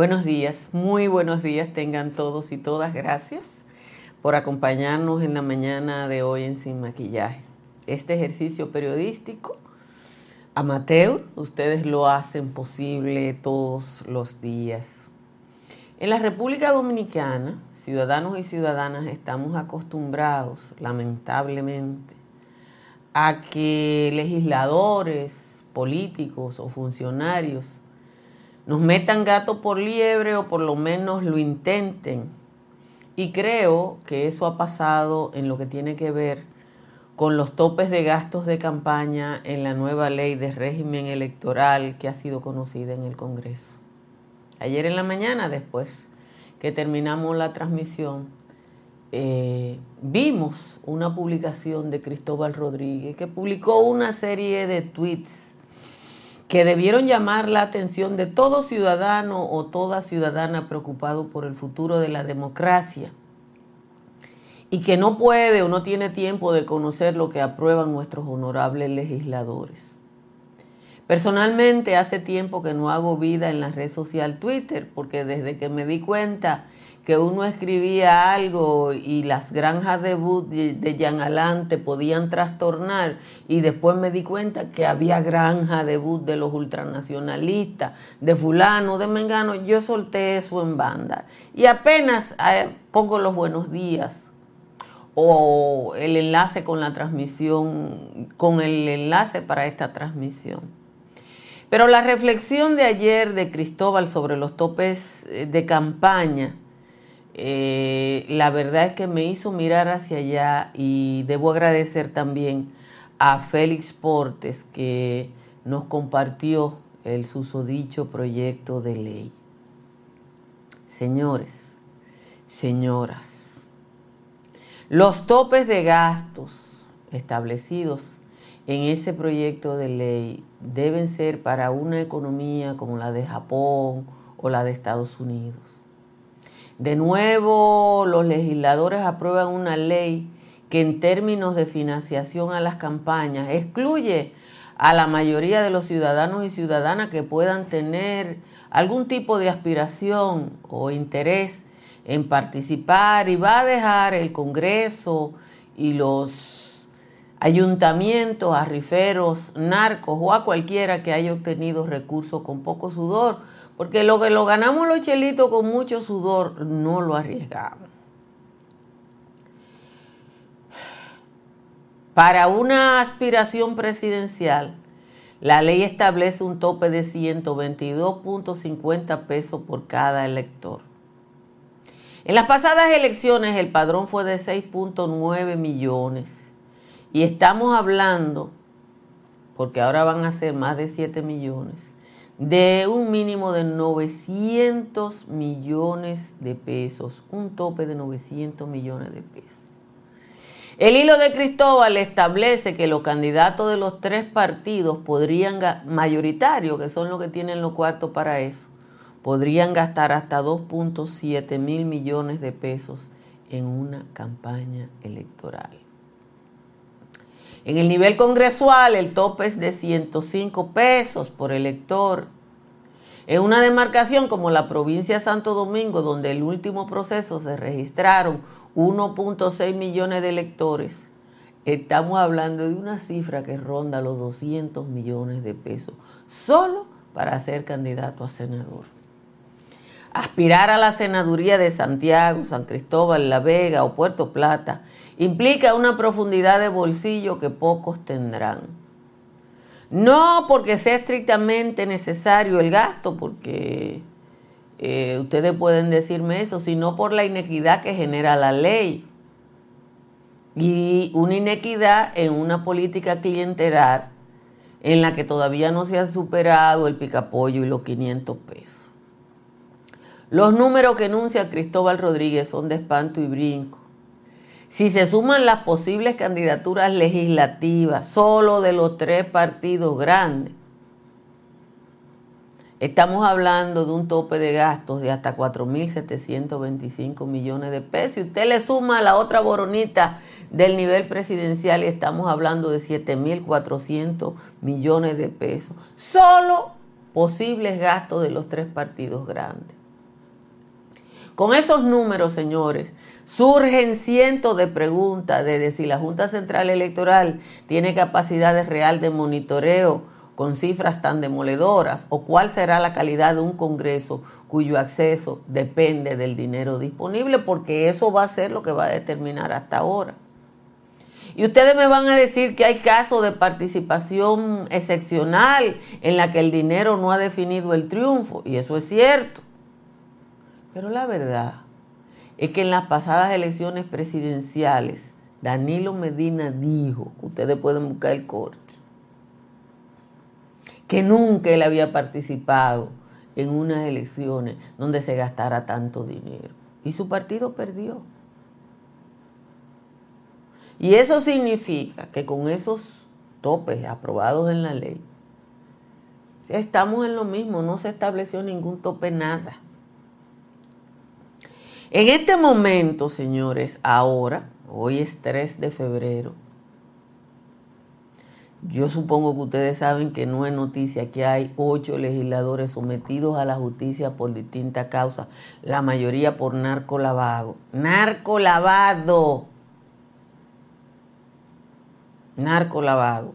Buenos días, muy buenos días tengan todos y todas. Gracias por acompañarnos en la mañana de hoy en Sin Maquillaje. Este ejercicio periodístico amateur, ustedes lo hacen posible todos los días. En la República Dominicana, ciudadanos y ciudadanas estamos acostumbrados, lamentablemente, a que legisladores, políticos o funcionarios nos metan gato por liebre o por lo menos lo intenten. Y creo que eso ha pasado en lo que tiene que ver con los topes de gastos de campaña en la nueva ley de régimen electoral que ha sido conocida en el Congreso. Ayer en la mañana, después que terminamos la transmisión, eh, vimos una publicación de Cristóbal Rodríguez que publicó una serie de tweets que debieron llamar la atención de todo ciudadano o toda ciudadana preocupado por el futuro de la democracia y que no puede o no tiene tiempo de conocer lo que aprueban nuestros honorables legisladores. Personalmente hace tiempo que no hago vida en la red social Twitter porque desde que me di cuenta que uno escribía algo y las granjas de boot de Jan Alante podían trastornar y después me di cuenta que había granja de boot de los ultranacionalistas, de fulano, de mengano, yo solté eso en banda y apenas eh, pongo los buenos días o el enlace con la transmisión, con el enlace para esta transmisión. Pero la reflexión de ayer de Cristóbal sobre los topes eh, de campaña, eh, la verdad es que me hizo mirar hacia allá y debo agradecer también a Félix Portes que nos compartió el susodicho proyecto de ley. Señores, señoras, los topes de gastos establecidos en ese proyecto de ley deben ser para una economía como la de Japón o la de Estados Unidos de nuevo, los legisladores aprueban una ley que en términos de financiación a las campañas excluye a la mayoría de los ciudadanos y ciudadanas que puedan tener algún tipo de aspiración o interés en participar y va a dejar el Congreso y los ayuntamientos a riferos narcos o a cualquiera que haya obtenido recursos con poco sudor porque lo que lo ganamos los chelitos con mucho sudor, no lo arriesgamos. Para una aspiración presidencial, la ley establece un tope de 122.50 pesos por cada elector. En las pasadas elecciones el padrón fue de 6.9 millones y estamos hablando, porque ahora van a ser más de 7 millones, de un mínimo de 900 millones de pesos, un tope de 900 millones de pesos. El hilo de Cristóbal establece que los candidatos de los tres partidos podrían, mayoritarios, que son los que tienen los cuartos para eso, podrían gastar hasta 2.7 mil millones de pesos en una campaña electoral. En el nivel congresual el tope es de 105 pesos por elector. En una demarcación como la provincia de Santo Domingo, donde el último proceso se registraron 1.6 millones de electores, estamos hablando de una cifra que ronda los 200 millones de pesos, solo para ser candidato a senador. Aspirar a la senaduría de Santiago, San Cristóbal, La Vega o Puerto Plata implica una profundidad de bolsillo que pocos tendrán. No porque sea estrictamente necesario el gasto, porque eh, ustedes pueden decirme eso, sino por la inequidad que genera la ley. Y una inequidad en una política clientelar en la que todavía no se ha superado el picapollo y los 500 pesos. Los números que enuncia Cristóbal Rodríguez son de espanto y brinco. Si se suman las posibles candidaturas legislativas solo de los tres partidos grandes, estamos hablando de un tope de gastos de hasta 4.725 millones de pesos. Y usted le suma la otra boronita del nivel presidencial y estamos hablando de 7.400 millones de pesos. Solo posibles gastos de los tres partidos grandes. con esos números, señores, surgen cientos de preguntas de si la Junta Central Electoral tiene capacidad real de monitoreo con cifras tan demoledoras o cuál será la calidad de un Congreso cuyo acceso depende del dinero disponible, porque eso va a ser lo que va a determinar hasta ahora. Y ustedes me van a decir que hay casos de participación excepcional en la que el dinero no ha definido el triunfo, y eso es cierto. Pero la verdad es que en las pasadas elecciones presidenciales, Danilo Medina dijo, ustedes pueden buscar el corte, que nunca él había participado en unas elecciones donde se gastara tanto dinero. Y su partido perdió. Y eso significa que con esos topes aprobados en la ley, estamos en lo mismo, no se estableció ningún tope, nada. En este momento, señores, ahora, hoy es 3 de febrero, yo supongo que ustedes saben que no es noticia que hay ocho legisladores sometidos a la justicia por distintas causas, la mayoría por narcolavado. Narcolavado narco lavado.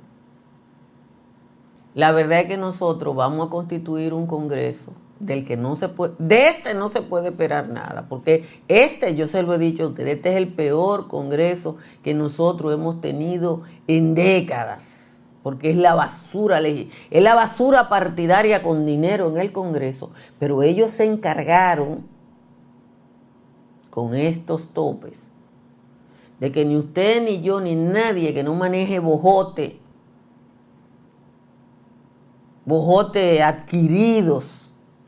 La verdad es que nosotros vamos a constituir un congreso del que no se puede, de este no se puede esperar nada, porque este, yo se lo he dicho a ustedes, este es el peor congreso que nosotros hemos tenido en décadas, porque es la basura, es la basura partidaria con dinero en el congreso, pero ellos se encargaron con estos topes de que ni usted, ni yo, ni nadie que no maneje bojote, bojote adquiridos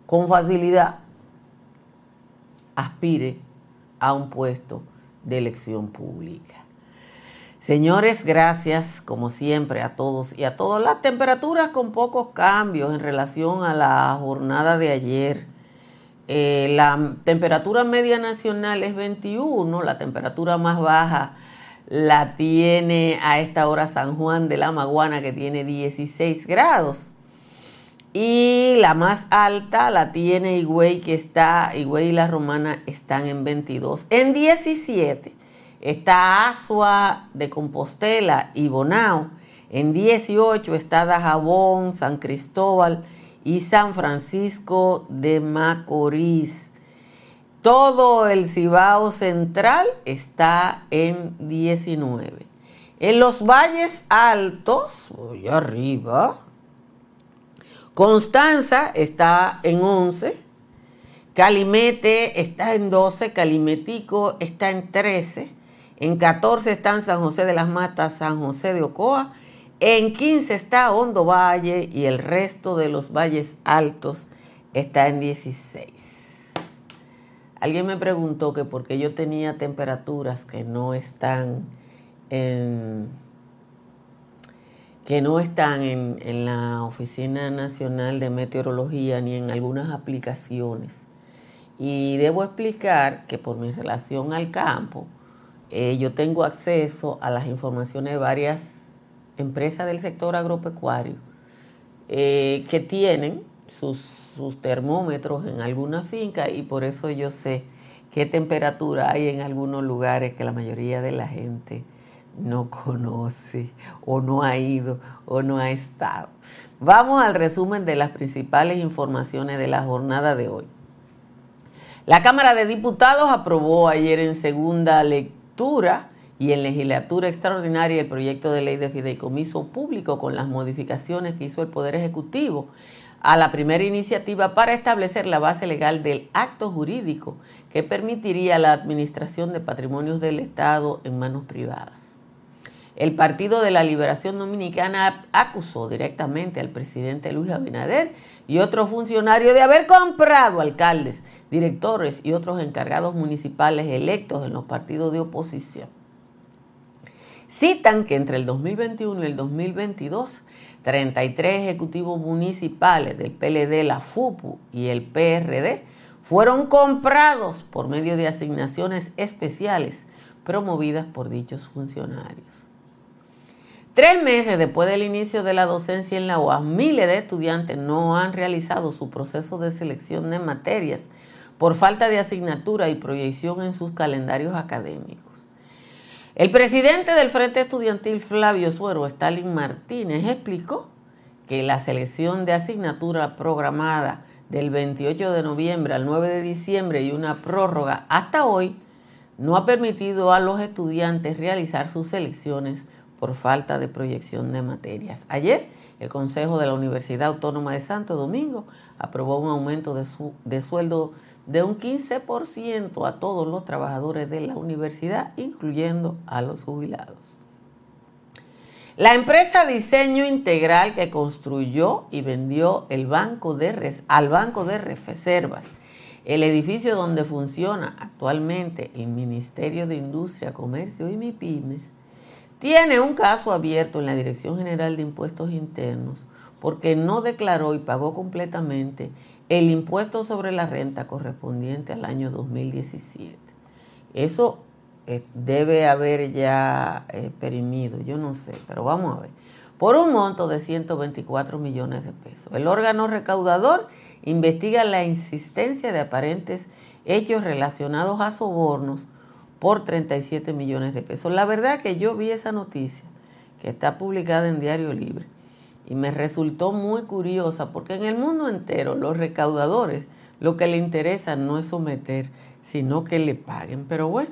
con facilidad, aspire a un puesto de elección pública. Señores, gracias como siempre a todos y a todas las temperaturas con pocos cambios en relación a la jornada de ayer. Eh, la temperatura media nacional es 21, la temperatura más baja la tiene a esta hora San Juan de la Maguana que tiene 16 grados. Y la más alta la tiene Higüey que está, Higüey y la Romana están en 22. En 17 está Asua de Compostela y Bonao. En 18 está Dajabón, San Cristóbal y San Francisco de Macorís. Todo el Cibao Central está en 19. En los valles altos, voy arriba, Constanza está en 11, Calimete está en 12, Calimetico está en 13, en 14 están San José de las Matas, San José de Ocoa en 15 está Hondo Valle y el resto de los valles altos está en 16. Alguien me preguntó que por qué yo tenía temperaturas que no están en, que no están en, en la Oficina Nacional de Meteorología ni en algunas aplicaciones. Y debo explicar que por mi relación al campo, eh, yo tengo acceso a las informaciones de varias empresas del sector agropecuario eh, que tienen sus, termómetros en alguna finca y por eso yo sé qué temperatura hay en algunos lugares que la mayoría de la gente no conoce o no ha ido o no ha estado. Vamos al resumen de las principales informaciones de la jornada de hoy. La Cámara de Diputados aprobó ayer en segunda lectura y en legislatura extraordinaria el proyecto de ley de fideicomiso público con las modificaciones que hizo el Poder Ejecutivo a la primera iniciativa para establecer la base legal del acto jurídico que permitiría la administración de patrimonios del Estado en manos privadas. El Partido de la Liberación Dominicana acusó directamente al presidente Luis Abinader y otros funcionarios de haber comprado alcaldes, directores y otros encargados municipales electos en los partidos de oposición. Citan que entre el 2021 y el 2022, 33 ejecutivos municipales del PLD, la FUPU y el PRD fueron comprados por medio de asignaciones especiales promovidas por dichos funcionarios. Tres meses después del inicio de la docencia en la UAS, miles de estudiantes no han realizado su proceso de selección de materias por falta de asignatura y proyección en sus calendarios académicos. El presidente del Frente Estudiantil Flavio Suero, Stalin Martínez, explicó que la selección de asignatura programada del 28 de noviembre al 9 de diciembre y una prórroga hasta hoy no ha permitido a los estudiantes realizar sus selecciones por falta de proyección de materias. Ayer, el Consejo de la Universidad Autónoma de Santo Domingo aprobó un aumento de, su, de sueldo de un 15% a todos los trabajadores de la universidad, incluyendo a los jubilados. La empresa Diseño Integral que construyó y vendió el banco de al Banco de Reservas, el edificio donde funciona actualmente el Ministerio de Industria, Comercio y MIPIMES, tiene un caso abierto en la Dirección General de Impuestos Internos porque no declaró y pagó completamente el impuesto sobre la renta correspondiente al año 2017. Eso eh, debe haber ya eh, perimido, yo no sé, pero vamos a ver. Por un monto de 124 millones de pesos. El órgano recaudador investiga la insistencia de aparentes hechos relacionados a sobornos por 37 millones de pesos. La verdad que yo vi esa noticia que está publicada en Diario Libre y me resultó muy curiosa porque en el mundo entero los recaudadores lo que le interesa no es someter, sino que le paguen. Pero bueno,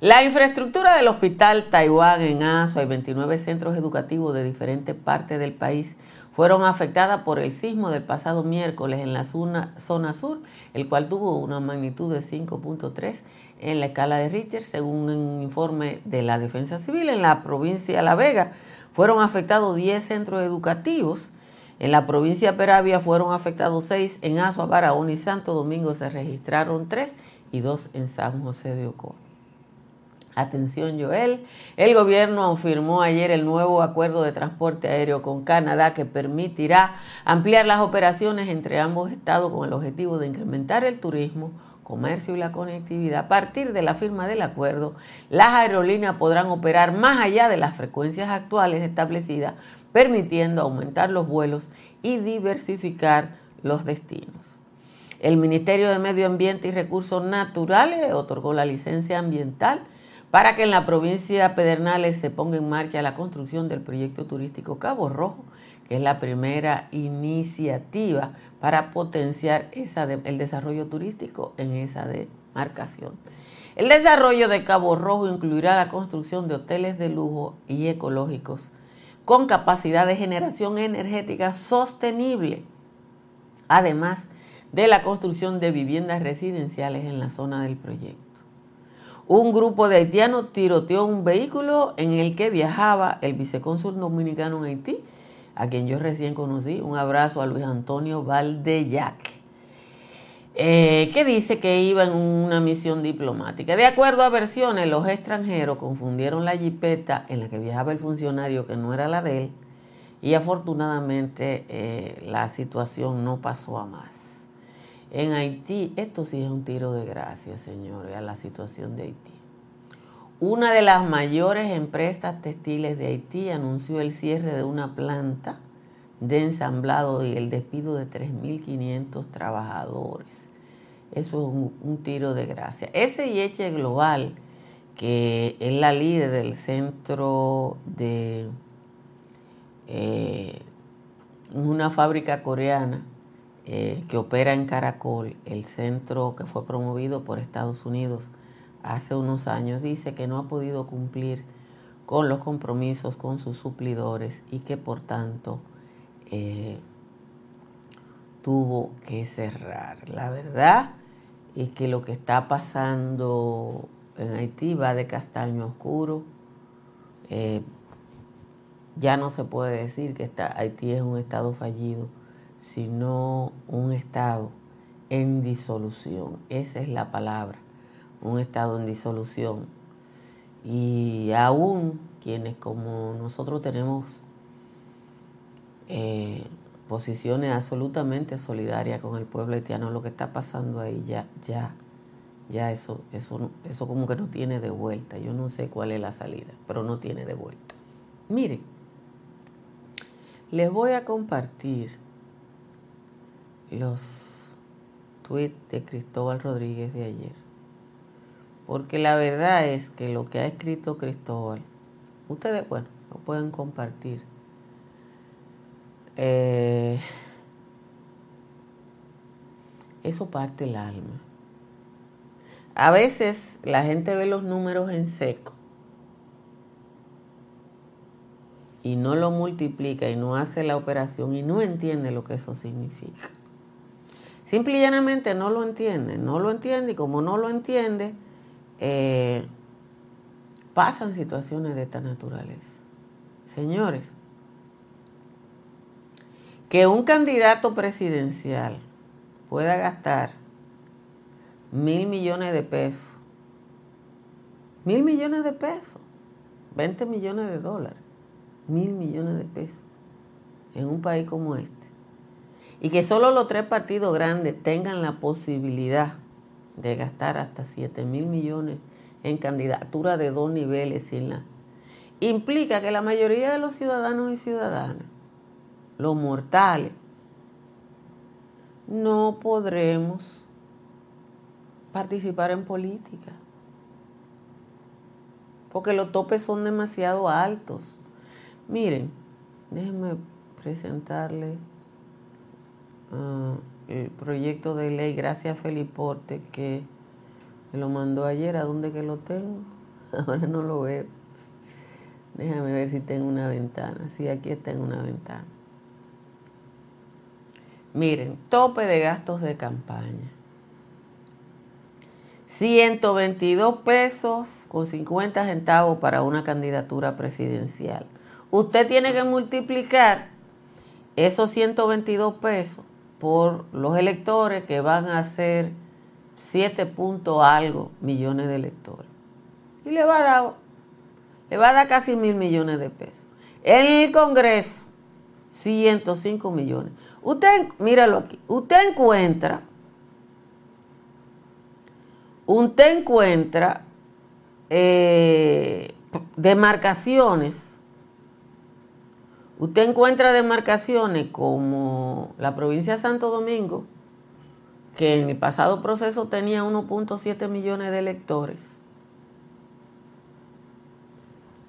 la infraestructura del Hospital Taiwán en Asua y 29 centros educativos de diferentes partes del país fueron afectadas por el sismo del pasado miércoles en la zona, sur, el cual tuvo una magnitud de 5.3 en la escala de Richter, según un informe de la Defensa Civil en la provincia de La Vega. Fueron afectados 10 centros educativos. En la provincia de Peravia fueron afectados 6. En Azua, Barahona y Santo Domingo se registraron 3 y 2 en San José de Ocoa. Atención Joel, el gobierno firmó ayer el nuevo acuerdo de transporte aéreo con Canadá que permitirá ampliar las operaciones entre ambos estados con el objetivo de incrementar el turismo, comercio y la conectividad. A partir de la firma del acuerdo, las aerolíneas podrán operar más allá de las frecuencias actuales establecidas, permitiendo aumentar los vuelos y diversificar los destinos. El Ministerio de Medio Ambiente y Recursos Naturales otorgó la licencia ambiental para que en la provincia de Pedernales se ponga en marcha la construcción del proyecto turístico Cabo Rojo, que es la primera iniciativa para potenciar el desarrollo turístico en esa demarcación. El desarrollo de Cabo Rojo incluirá la construcción de hoteles de lujo y ecológicos con capacidad de generación energética sostenible, además de la construcción de viviendas residenciales en la zona del proyecto un grupo de haitianos tiroteó un vehículo en el que viajaba el vicecónsul dominicano en Haití, a quien yo recién conocí. Un abrazo a Luis Antonio Valdeyac, eh, que dice que iba en una misión diplomática. De acuerdo a versiones, los extranjeros confundieron la jipeta en la que viajaba el funcionario, que no era la de él, y afortunadamente eh, la situación no pasó a más. En Haití, esto sí es un tiro de gracia, señores, a la situación de Haití. Una de las mayores empresas textiles de Haití anunció el cierre de una planta de ensamblado y el despido de 3.500 trabajadores. Eso es un, tiro de gracia. Ese Yeche Global, que es la líder del centro de eh, una fábrica coreana, eh, que opera en Caracol, el centro que fue promovido por Estados Unidos hace unos años, dice que no ha podido cumplir con los compromisos con sus suplidores y que por tanto eh, tuvo que cerrar. La verdad es que lo que está pasando en Haití va de castaño oscuro. Eh, ya no se puede decir que está, Haití es un estado fallido sino un estado en disolución. Esa es la palabra, un estado en disolución. Y aún quienes como nosotros tenemos eh, posiciones absolutamente solidarias con el pueblo haitiano, lo que está pasando ahí ya, ya, ya eso, eso, eso como que no tiene de vuelta. Yo no sé cuál es la salida, pero no tiene de vuelta. Miren, les voy a compartir los tweet de Cristóbal Rodríguez de ayer. Porque la verdad es que lo que ha escrito Cristóbal, ustedes, bueno, lo pueden compartir. Eh, eso parte el alma. A veces la gente ve los números en seco y no lo multiplica y no hace la operación y no entiende lo que eso significa. Simple y llanamente no lo entiende, no lo entiende y como no lo entiende, eh, pasan situaciones de esta naturaleza. Señores, que un candidato presidencial pueda gastar mil millones de pesos, mil millones de pesos, 20 millones de dólares, mil millones de pesos en un país como este. Y que solo los tres partidos grandes tengan la posibilidad de gastar hasta 7 mil millones en candidatura de dos niveles sin la... Implica que la mayoría de los ciudadanos y ciudadanas, los mortales, no podremos participar en política. Porque los topes son demasiado altos. Miren, déjenme presentarle ah, el proyecto de ley, gracias a Feliporte, que me lo mandó ayer. ¿A dónde que lo tengo? Ahora no lo veo. Déjame ver si tengo una ventana. Sí, aquí está en una ventana. Miren, tope de gastos de campaña. 122 pesos con 50 centavos para una candidatura presidencial. Usted tiene que multiplicar esos 122 pesos por los electores que van a ser 7 puntos algo millones de electores. Y le va a dar, le va a dar casi mil millones de pesos. En el Congreso, 105 millones. Usted, míralo aquí, usted encuentra usted encuentra eh, demarcaciones, usted encuentra demarcaciones como la provincia de Santo Domingo, que en el pasado proceso tenía 1.7 millones de electores,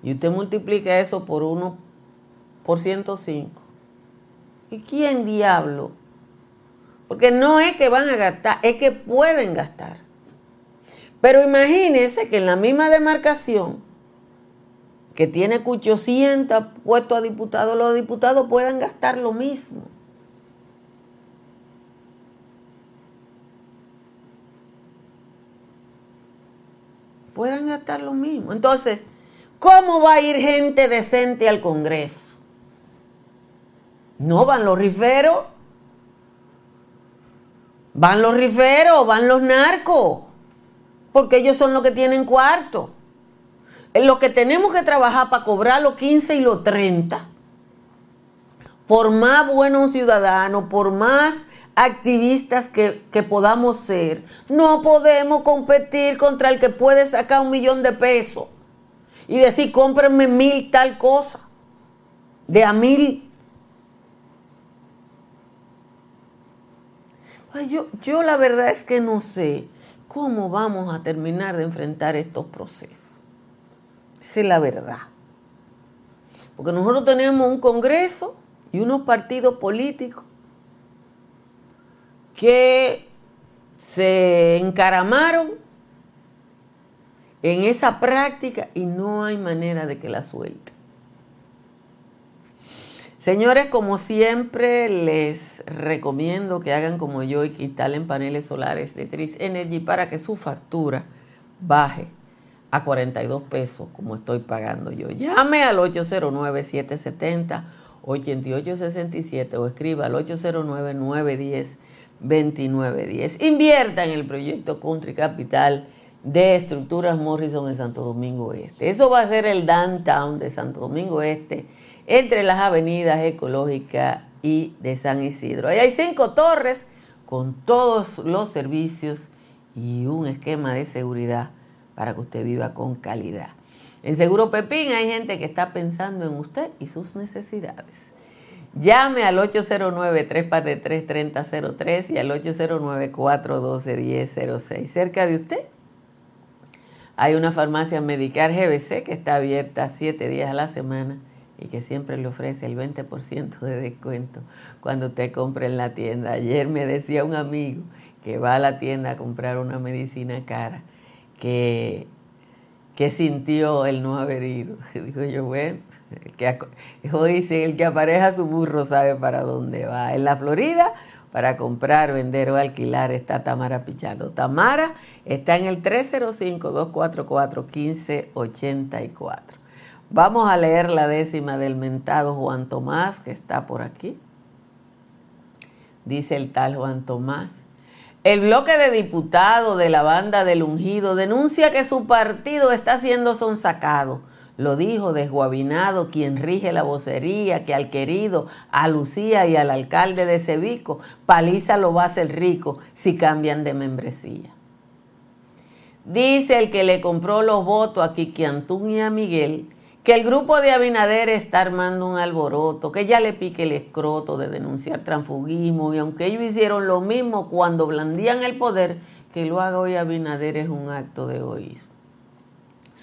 y usted multiplica eso por 1 por 105. ¿Y quién diablo? Porque no es que van a gastar, es que pueden gastar. Pero imagínense que en la misma demarcación que tiene 800 puestos a diputados, los diputados puedan gastar lo mismo. Puedan gastar lo mismo. Entonces, ¿cómo va a ir gente decente al Congreso? No van los riferos. Van los riferos, van los narcos porque ellos son los que tienen cuarto. Lo que tenemos que trabajar para cobrar los 15 y los 30, por más buenos ciudadanos, por más activistas que, podamos ser, no podemos competir contra el que puede sacar un millón de pesos y decir, cómprenme mil tal cosa, de a mil. yo, yo la verdad es que no sé. ¿Cómo vamos a terminar de enfrentar estos procesos? Es la verdad. Porque nosotros tenemos un Congreso y unos partidos políticos que se encaramaron en esa práctica y no hay manera de que la suelten. Señores, como siempre, les recomiendo que hagan como yo y que instalen paneles solares de Tris Energy para que su factura baje a 42 pesos como estoy pagando yo. Llame al 809-770-8867 o escriba al 809-910-2910. Invierta en el proyecto Country Capital de Estructuras Morrison en Santo Domingo Este. Eso va a ser el downtown de Santo Domingo Este entre las avenidas Ecológica y de San Isidro. Ahí hay cinco torres con todos los servicios y un esquema de seguridad para que usted viva con calidad. En Seguro Pepín hay gente que está pensando en usted y sus necesidades. Llame al 809-343-3003 y al 809-412-1006. Cerca de usted hay una farmacia Medicar GBC que está abierta siete días a la semana y que siempre le ofrece el 20% de descuento cuando usted compre en la tienda. Ayer me decía un amigo que va a la tienda a comprar una medicina cara que, que sintió el no haber ido. Digo yo, bueno, el que, dice, el que apareja su burro sabe para dónde va. En la Florida, para comprar, vender o alquilar, está Tamara Pichardo. Tamara está en el 305-244-1584. Vamos a leer la décima del mentado Juan Tomás, que está por aquí. Dice el tal Juan Tomás. El bloque de diputados de la banda del ungido denuncia que su partido está siendo sonsacado lo dijo desguabinado quien rige la vocería, que al querido, a Lucía y al alcalde de Cevico, paliza lo va a hacer rico si cambian de membresía. Dice el que le compró los votos a Kiki Antún y a Miguel que el grupo de Abinader está armando un alboroto, que ya le pique el escroto de denunciar transfugismo y aunque ellos hicieron lo mismo cuando blandían el poder, que lo haga hoy Abinader es un acto de egoísmo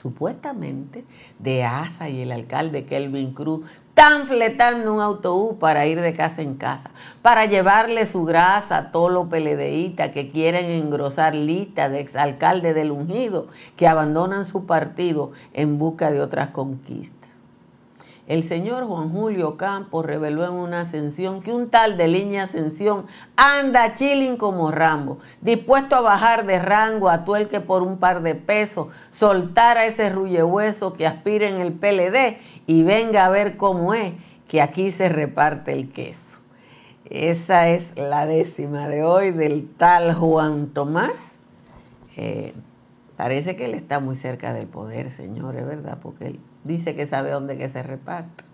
supuestamente de ASA y el alcalde Kelvin Cruz están fletando un autobús para ir de casa en casa, para llevarle su grasa a todos los peledeístas que quieren engrosar listas de exalcaldes del ungido que abandonan su partido en busca de otras conquistas. El señor Juan Julio Campos reveló en una ascensión que un tal de línea ascensión anda chilling como Rambo, dispuesto a bajar de rango a tuel que por un par de pesos soltara ese hueso que aspira en el PLD y venga a ver cómo es que aquí se reparte el queso. Esa es la décima de hoy del tal Juan Tomás. Eh, parece que él está muy cerca del poder, señores, ¿verdad? Porque él dice que sabe dónde que se reparte.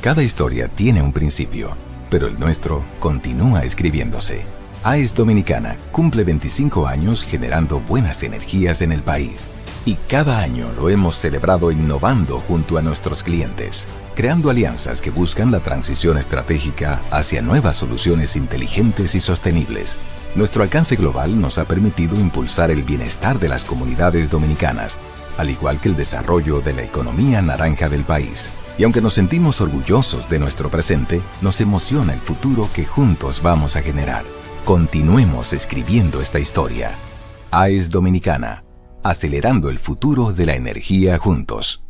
Cada historia tiene un principio, pero el nuestro continúa escribiéndose. AES Dominicana cumple 25 años generando buenas energías en el país. Y cada año lo hemos celebrado innovando junto a nuestros clientes, creando alianzas que buscan la transición estratégica hacia nuevas soluciones inteligentes y sostenibles. Nuestro alcance global nos ha permitido impulsar el bienestar de las comunidades dominicanas al igual que el desarrollo de la economía naranja del país. Y aunque nos sentimos orgullosos de nuestro presente, nos emociona el futuro que juntos vamos a generar. Continuemos escribiendo esta historia. AES Dominicana, acelerando el futuro de la energía juntos.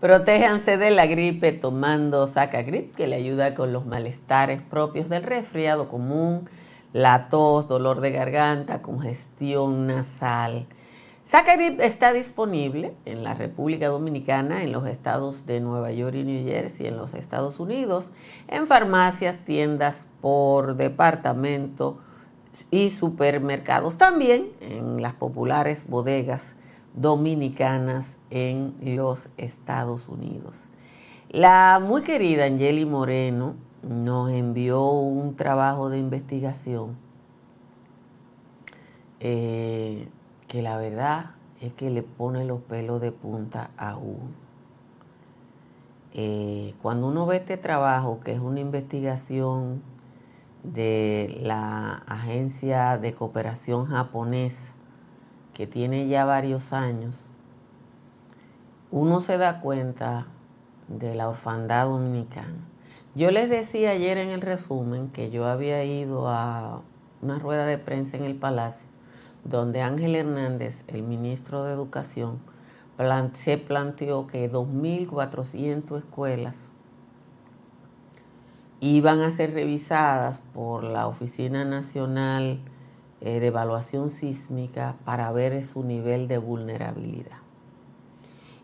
Protéjanse de la gripe tomando Sacagrip, que le ayuda con los malestares propios del resfriado común, la tos, dolor de garganta, congestión nasal Sacarip está disponible en la República Dominicana, en los estados de Nueva York y New Jersey, en los Estados Unidos, en farmacias, tiendas por departamento y supermercados. También en las populares bodegas dominicanas en los Estados Unidos. La muy querida Angeli Moreno nos envió un trabajo de investigación eh, que la verdad es que le pone los pelos de punta a uno. Eh, cuando uno ve este trabajo, que es una investigación de la Agencia de Cooperación Japonesa, que tiene ya varios años, uno se da cuenta de la orfandad dominicana. Yo les decía ayer en el resumen que yo había ido a una rueda de prensa en el Palacio donde Ángel Hernández, el ministro de Educación, se planteó que 2.400 escuelas iban a ser revisadas por la Oficina Nacional eh, de Evaluación Sísmica para ver su nivel de vulnerabilidad.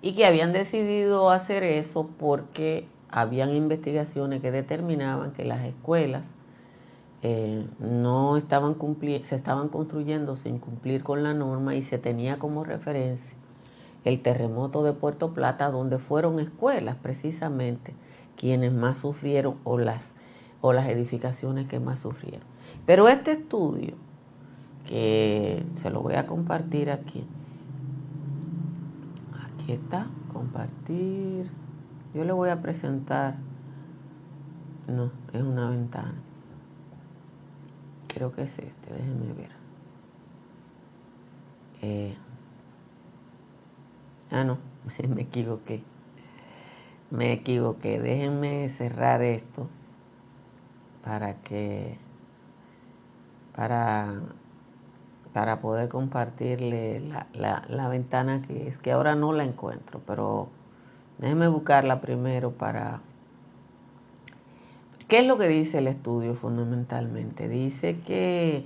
Y que habían decidido hacer eso porque habían investigaciones que determinaban que las escuelas eh, no estaban se estaban construyendo sin cumplir con la norma y se tenía como referencia el terremoto de Puerto Plata, donde fueron escuelas precisamente quienes más sufrieron o las, o las edificaciones que más sufrieron. Pero este estudio, que se lo voy a compartir aquí, aquí está, compartir, yo le voy a presentar No, es una ventana. Creo que es este, déjenme ver. Eh, ah, no, me equivoqué. Me equivoqué. Déjenme cerrar esto para que para, para poder compartirle la, la, ventana que es que ahora no la encuentro, pero déjenme buscarla primero para... ¿Qué es lo que dice el estudio fundamentalmente? Dice que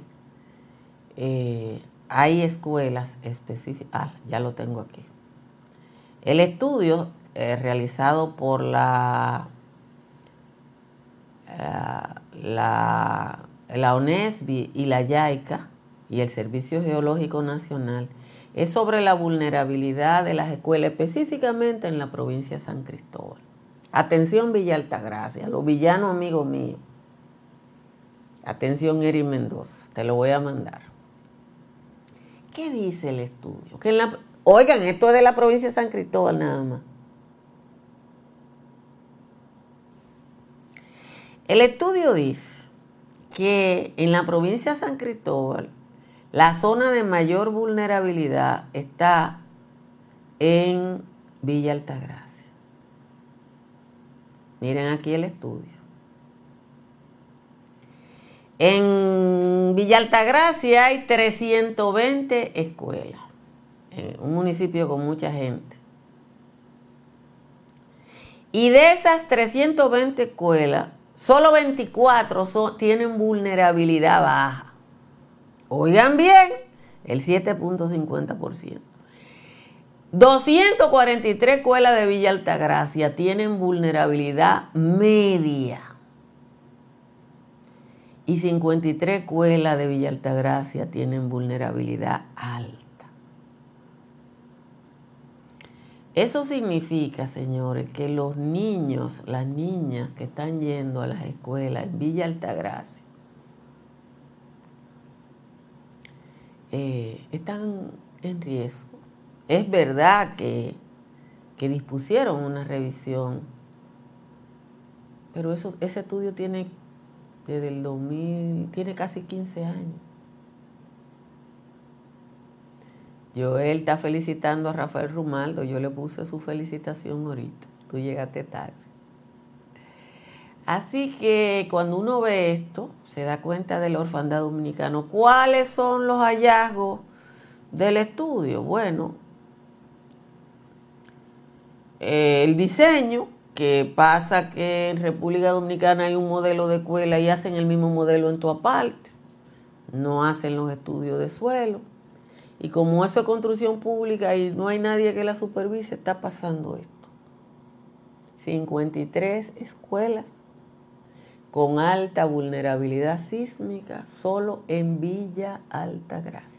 eh, hay escuelas específicas. Ah, ya lo tengo aquí. El estudio eh, realizado por la, la la ONESBI y la YAICA y el Servicio Geológico Nacional es sobre la vulnerabilidad de las escuelas, específicamente en la provincia de San Cristóbal. Atención Villa Altagracia, los villanos amigos míos. Atención Eri Mendoza, te lo voy a mandar. ¿Qué dice el estudio? Que oigan, esto es de la provincia de San Cristóbal nada más. El estudio dice que en la provincia de San Cristóbal la zona de mayor vulnerabilidad está en Villa Altagracia. Miren aquí el estudio. En Villa Altagracia hay 320 escuelas, un municipio con mucha gente. Y de esas 320 escuelas, Solo 24 tienen vulnerabilidad baja. Oigan bien, el 7.50%. 243 escuelas de Villa Altagracia tienen vulnerabilidad media. Y 53 escuelas de Villa Altagracia tienen vulnerabilidad alta. Eso significa, señores, que los niños, las niñas que están yendo a las escuelas en Villa Altagracia, eh, están en riesgo. Es verdad que, que dispusieron una revisión, pero eso, ese estudio tiene desde el 2000, tiene casi 15 años. Joel está felicitando a Rafael Rumaldo. Yo le puse su felicitación ahorita. Tú llegaste tarde. Así que cuando uno ve esto, se da cuenta del orfandad dominicano. ¿Cuáles son los hallazgos del estudio? Bueno, el diseño, que pasa que en República Dominicana hay un modelo de escuela y hacen el mismo modelo en tu parte. No hacen los estudios de suelo y como eso es construcción pública y no hay nadie que la supervise, está pasando esto. 53 escuelas con alta vulnerabilidad sísmica solo en Villa Altagracia.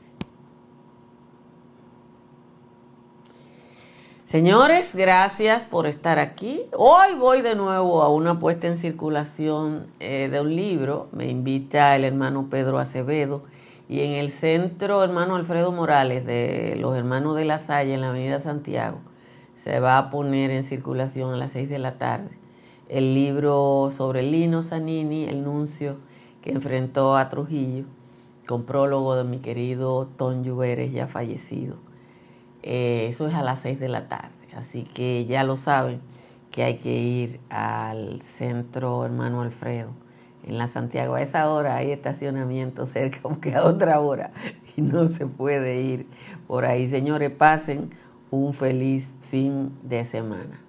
Señores, gracias por estar aquí. Hoy voy de nuevo a una puesta en circulación eh, de un libro. Me invita el hermano Pedro Acevedo y en el centro, hermano Alfredo Morales, de los hermanos de la Salle, en la Avenida Santiago, se va a poner en circulación a las 6 de la tarde el libro sobre Lino Zanini, el nuncio que enfrentó a Trujillo, con prólogo de mi querido Ton Lluveres, ya fallecido. Eh, eso es a las 6 de la tarde, así que ya lo saben que hay que ir al centro hermano Alfredo en la Santiago. A esa hora hay estacionamiento cerca, aunque a otra hora, y no se puede ir por ahí. Señores, pasen un feliz fin de semana.